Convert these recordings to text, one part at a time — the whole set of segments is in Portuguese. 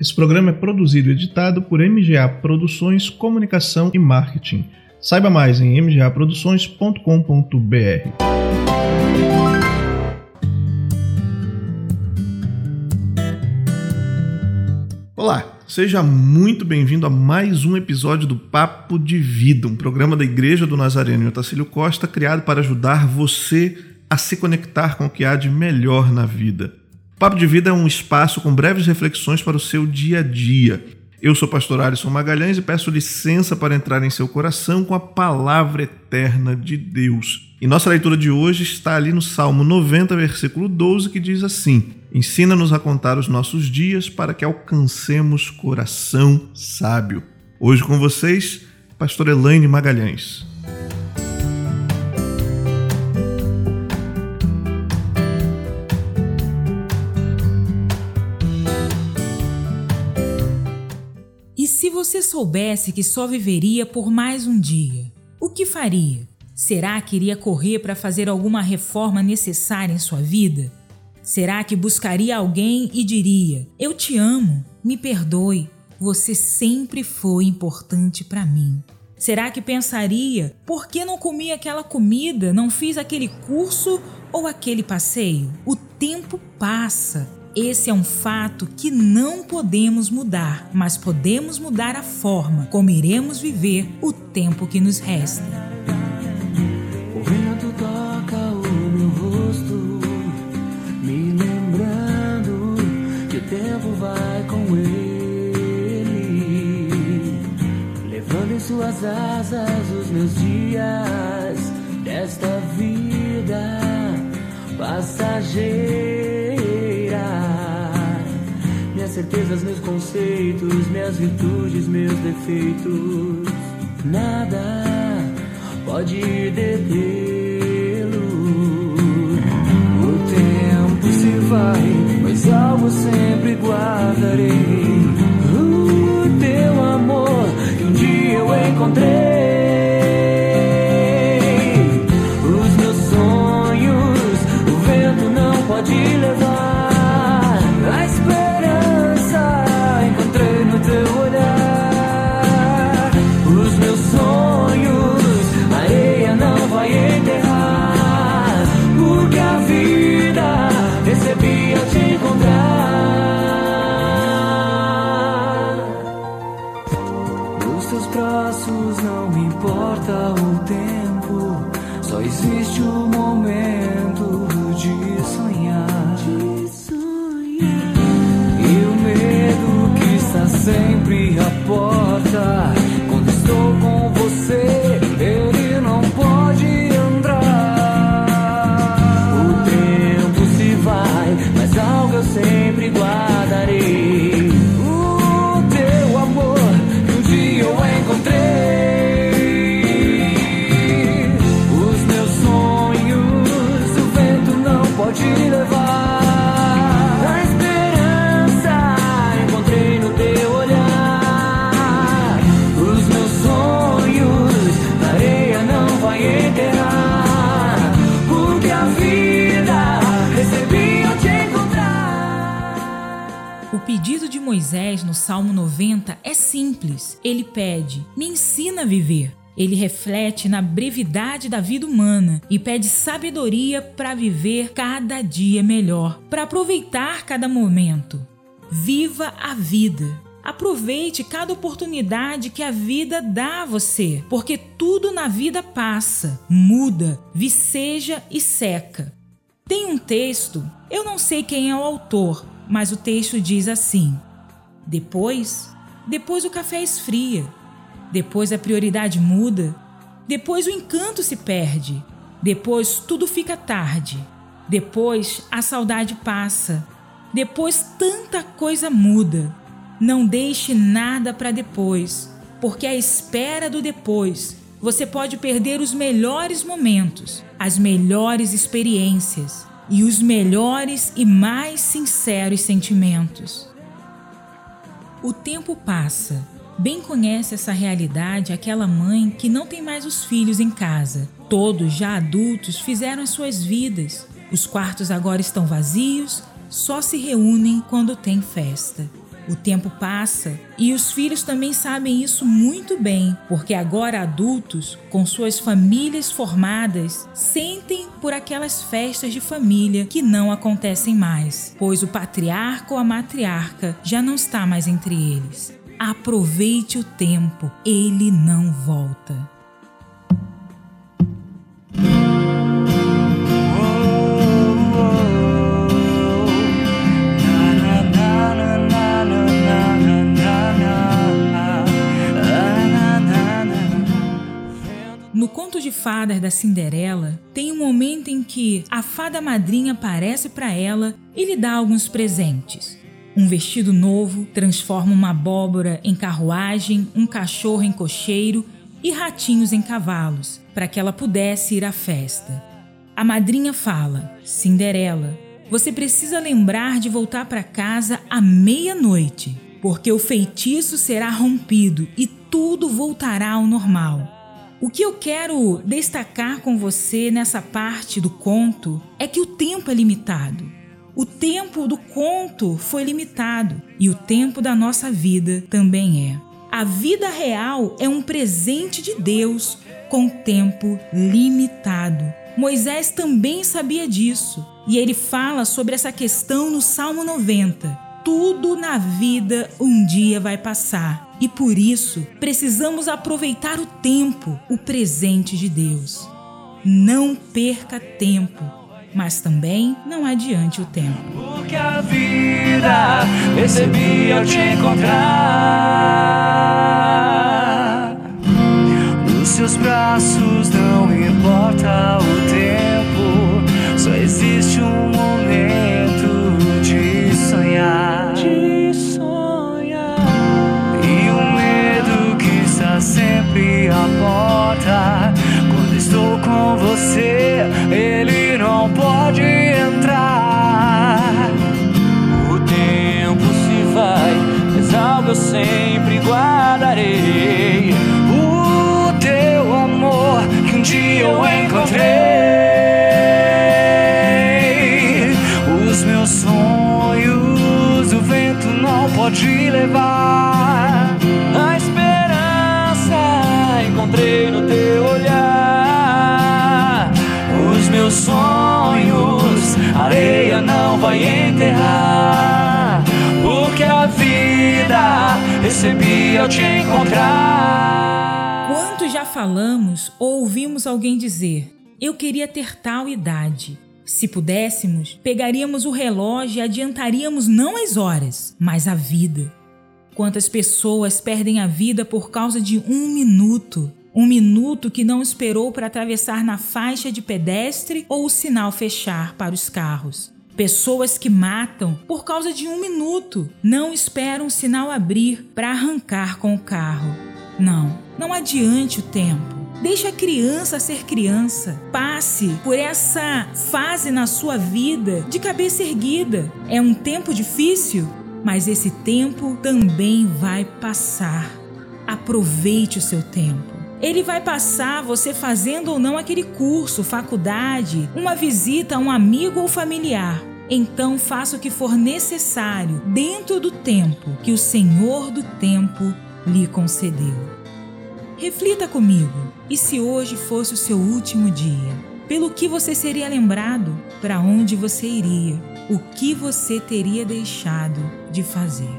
Esse programa é produzido e editado por MGA Produções Comunicação e Marketing. Saiba mais em mgaproduções.com.br. Olá, seja muito bem-vindo a mais um episódio do Papo de Vida, um programa da Igreja do Nazareno em Otacílio Costa criado para ajudar você a se conectar com o que há de melhor na vida. Papo de Vida é um espaço com breves reflexões para o seu dia a dia. Eu sou pastor Alisson Magalhães e peço licença para entrar em seu coração com a palavra eterna de Deus. E nossa leitura de hoje está ali no Salmo 90, versículo 12, que diz assim: Ensina-nos a contar os nossos dias para que alcancemos coração sábio. Hoje com vocês, pastor Elaine Magalhães. Você soubesse que só viveria por mais um dia, o que faria? Será que iria correr para fazer alguma reforma necessária em sua vida? Será que buscaria alguém e diria: Eu te amo, me perdoe, você sempre foi importante para mim? Será que pensaria: por que não comi aquela comida, não fiz aquele curso ou aquele passeio? O tempo passa esse é um fato que não podemos mudar, mas podemos mudar a forma como iremos viver o tempo que nos resta. O vento toca o meu rosto, me lembrando que o tempo vai com ele, levando em suas asas os meus dias desta vida passageira certezas, meus conceitos, minhas virtudes, meus defeitos. Nada pode detê-lo. traços, não importa o tempo, só existe o momento de sonhar. De sonhar. E o medo que está sempre à porta, quando estou com você. Moisés no Salmo 90 é simples. Ele pede: Me ensina a viver. Ele reflete na brevidade da vida humana e pede sabedoria para viver cada dia melhor, para aproveitar cada momento. Viva a vida. Aproveite cada oportunidade que a vida dá a você, porque tudo na vida passa, muda, viceja e seca. Tem um texto, eu não sei quem é o autor, mas o texto diz assim: depois, depois o café esfria. Depois a prioridade muda. Depois o encanto se perde. Depois tudo fica tarde. Depois a saudade passa. Depois tanta coisa muda. Não deixe nada para depois, porque à espera do depois você pode perder os melhores momentos, as melhores experiências e os melhores e mais sinceros sentimentos. O tempo passa. Bem conhece essa realidade aquela mãe que não tem mais os filhos em casa. Todos, já adultos, fizeram as suas vidas. Os quartos agora estão vazios, só se reúnem quando tem festa. O tempo passa e os filhos também sabem isso muito bem, porque agora adultos, com suas famílias formadas, sentem por aquelas festas de família que não acontecem mais, pois o patriarca ou a matriarca já não está mais entre eles. Aproveite o tempo, ele não volta. Conto de fadas da Cinderela, tem um momento em que a fada madrinha aparece para ela e lhe dá alguns presentes. Um vestido novo transforma uma abóbora em carruagem, um cachorro em cocheiro e ratinhos em cavalos, para que ela pudesse ir à festa. A madrinha fala: Cinderela, você precisa lembrar de voltar para casa à meia-noite, porque o feitiço será rompido e tudo voltará ao normal. O que eu quero destacar com você nessa parte do conto é que o tempo é limitado. O tempo do conto foi limitado e o tempo da nossa vida também é. A vida real é um presente de Deus com tempo limitado. Moisés também sabia disso e ele fala sobre essa questão no Salmo 90 tudo na vida um dia vai passar e por isso precisamos aproveitar o tempo, o presente de Deus. Não perca tempo, mas também não adiante o tempo. Porque a vida recebi ao te encontrar. Nos seus braços não não pode levar. A encontrei no teu olhar. Os meus sonhos, areia não vai enterrar. Porque a vida recebi ao te encontrar. Quantos já falamos ou ouvimos alguém dizer: Eu queria ter tal idade. Se pudéssemos, pegaríamos o relógio e adiantaríamos não as horas, mas a vida. Quantas pessoas perdem a vida por causa de um minuto? Um minuto que não esperou para atravessar na faixa de pedestre ou o sinal fechar para os carros. Pessoas que matam por causa de um minuto, não esperam o sinal abrir para arrancar com o carro. Não, não adiante o tempo. Deixe a criança ser criança. Passe por essa fase na sua vida de cabeça erguida. É um tempo difícil, mas esse tempo também vai passar. Aproveite o seu tempo. Ele vai passar você fazendo ou não aquele curso, faculdade, uma visita a um amigo ou familiar. Então faça o que for necessário dentro do tempo que o Senhor do tempo lhe concedeu. Reflita comigo. E se hoje fosse o seu último dia? Pelo que você seria lembrado? Para onde você iria? O que você teria deixado de fazer?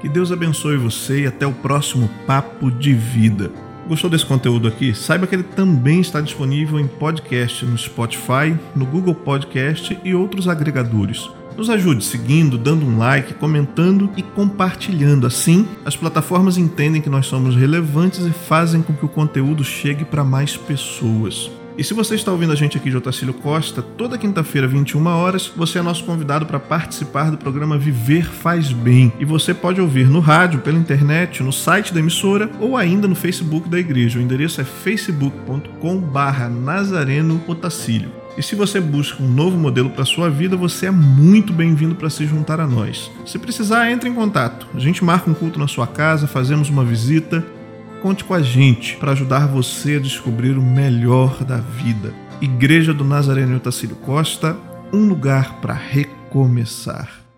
Que Deus abençoe você e até o próximo Papo de Vida. Gostou desse conteúdo aqui? Saiba que ele também está disponível em podcast no Spotify, no Google Podcast e outros agregadores. Nos ajude seguindo, dando um like, comentando e compartilhando. Assim, as plataformas entendem que nós somos relevantes e fazem com que o conteúdo chegue para mais pessoas. E se você está ouvindo a gente aqui de Otacílio Costa, toda quinta-feira, 21 horas, você é nosso convidado para participar do programa Viver Faz Bem. E você pode ouvir no rádio, pela internet, no site da emissora ou ainda no Facebook da igreja. O endereço é facebook.com/barra Nazareno Otacílio. E se você busca um novo modelo para sua vida, você é muito bem-vindo para se juntar a nós. Se precisar, entre em contato. A gente marca um culto na sua casa, fazemos uma visita Conte com a gente para ajudar você a descobrir o melhor da vida. Igreja do Nazareno Tacílio Costa, um lugar para recomeçar.